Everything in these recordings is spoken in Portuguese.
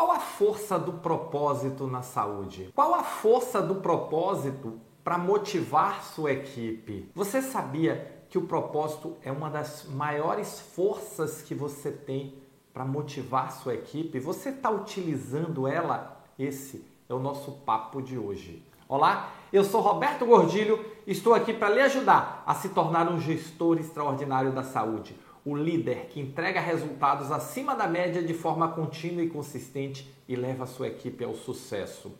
Qual a força do propósito na saúde? Qual a força do propósito para motivar sua equipe? Você sabia que o propósito é uma das maiores forças que você tem para motivar sua equipe? Você está utilizando ela? Esse é o nosso papo de hoje. Olá, eu sou Roberto Gordilho, estou aqui para lhe ajudar a se tornar um gestor extraordinário da saúde, o líder que entrega resultados acima da média de forma contínua e consistente e leva a sua equipe ao sucesso.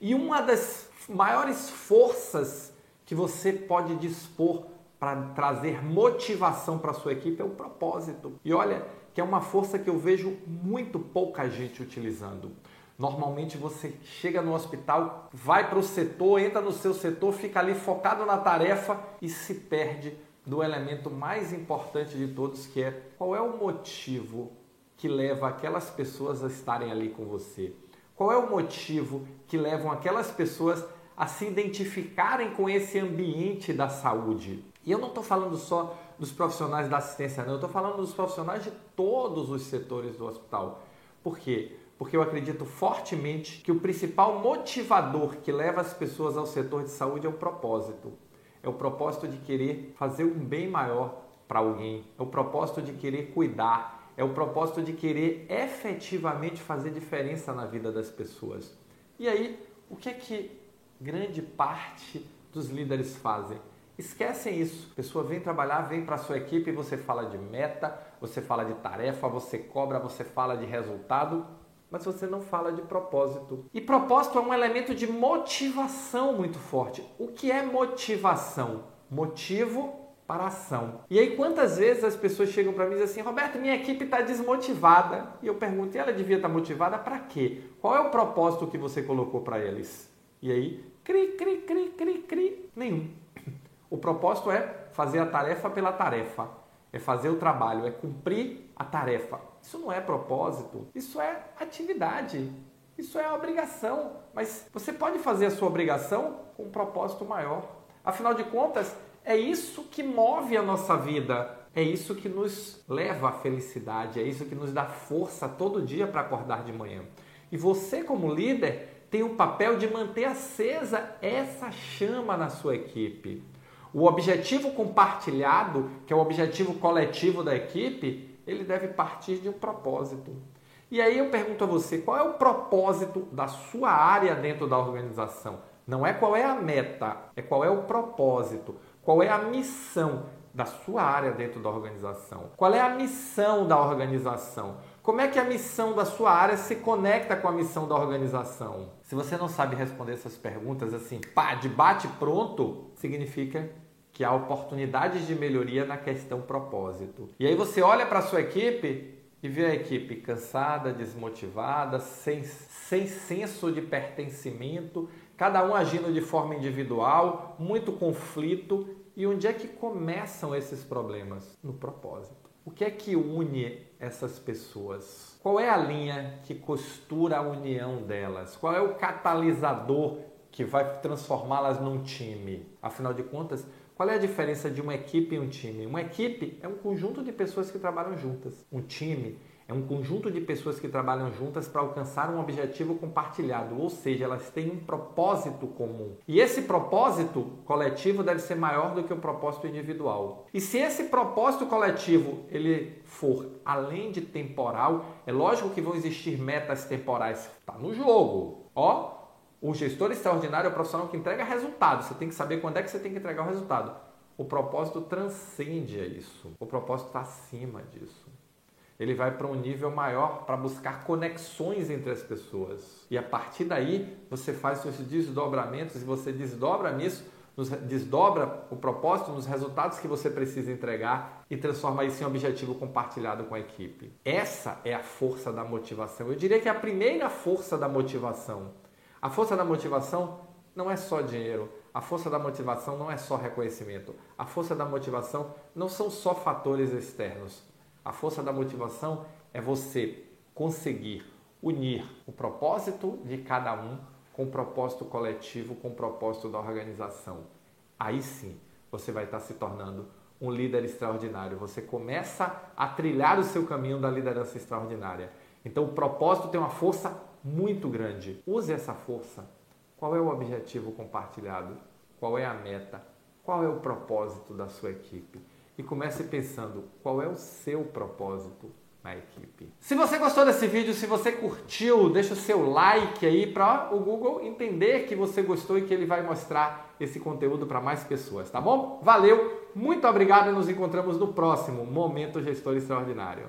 E uma das maiores forças que você pode dispor para trazer motivação para sua equipe é o propósito. E olha, que é uma força que eu vejo muito pouca gente utilizando. Normalmente você chega no hospital, vai para o setor, entra no seu setor, fica ali focado na tarefa e se perde do elemento mais importante de todos, que é qual é o motivo que leva aquelas pessoas a estarem ali com você? Qual é o motivo que levam aquelas pessoas a se identificarem com esse ambiente da saúde? E eu não estou falando só dos profissionais da assistência, não, eu estou falando dos profissionais de todos os setores do hospital. Por quê? porque eu acredito fortemente que o principal motivador que leva as pessoas ao setor de saúde é o propósito. É o propósito de querer fazer um bem maior para alguém, é o propósito de querer cuidar, é o propósito de querer efetivamente fazer diferença na vida das pessoas. E aí, o que é que grande parte dos líderes fazem? Esquecem isso. A pessoa vem trabalhar, vem para a sua equipe, você fala de meta, você fala de tarefa, você cobra, você fala de resultado mas você não fala de propósito. E propósito é um elemento de motivação muito forte. O que é motivação? Motivo para ação. E aí quantas vezes as pessoas chegam para mim e dizem assim, Roberto, minha equipe está desmotivada. E eu pergunto, e ela devia estar tá motivada para quê? Qual é o propósito que você colocou para eles? E aí, cri, cri, cri, cri, cri, nenhum. O propósito é fazer a tarefa pela tarefa, é fazer o trabalho, é cumprir a tarefa. Isso não é propósito, isso é atividade, isso é obrigação. Mas você pode fazer a sua obrigação com um propósito maior. Afinal de contas, é isso que move a nossa vida. É isso que nos leva à felicidade, é isso que nos dá força todo dia para acordar de manhã. E você, como líder, tem o papel de manter acesa essa chama na sua equipe. O objetivo compartilhado, que é o objetivo coletivo da equipe, ele deve partir de um propósito. E aí eu pergunto a você, qual é o propósito da sua área dentro da organização? Não é qual é a meta, é qual é o propósito, qual é a missão da sua área dentro da organização. Qual é a missão da organização? Como é que a missão da sua área se conecta com a missão da organização? Se você não sabe responder essas perguntas assim, pá, debate pronto, significa que há oportunidades de melhoria na questão propósito. E aí você olha para a sua equipe e vê a equipe cansada, desmotivada, sem, sem senso de pertencimento, cada um agindo de forma individual, muito conflito. E onde é que começam esses problemas? No propósito. O que é que une essas pessoas? Qual é a linha que costura a união delas? Qual é o catalisador que vai transformá-las num time? Afinal de contas, qual é a diferença de uma equipe e um time? Uma equipe é um conjunto de pessoas que trabalham juntas. Um time é um conjunto de pessoas que trabalham juntas para alcançar um objetivo compartilhado, ou seja, elas têm um propósito comum. E esse propósito coletivo deve ser maior do que o propósito individual. E se esse propósito coletivo ele for além de temporal, é lógico que vão existir metas temporais. Está no jogo. Ó, o gestor extraordinário é o profissional que entrega resultado. Você tem que saber quando é que você tem que entregar o resultado. O propósito transcende isso. O propósito está acima disso. Ele vai para um nível maior para buscar conexões entre as pessoas. E a partir daí, você faz seus desdobramentos e você desdobra nisso, desdobra o propósito nos resultados que você precisa entregar e transforma isso em objetivo compartilhado com a equipe. Essa é a força da motivação. Eu diria que é a primeira força da motivação a força da motivação não é só dinheiro, a força da motivação não é só reconhecimento, a força da motivação não são só fatores externos. A força da motivação é você conseguir unir o propósito de cada um com o propósito coletivo, com o propósito da organização. Aí sim você vai estar se tornando um líder extraordinário. Você começa a trilhar o seu caminho da liderança extraordinária. Então o propósito tem uma força muito grande. Use essa força. Qual é o objetivo compartilhado? Qual é a meta? Qual é o propósito da sua equipe? E comece pensando qual é o seu propósito na equipe. Se você gostou desse vídeo, se você curtiu, deixa o seu like aí para o Google entender que você gostou e que ele vai mostrar esse conteúdo para mais pessoas, tá bom? Valeu, muito obrigado e nos encontramos no próximo Momento Gestor Extraordinário.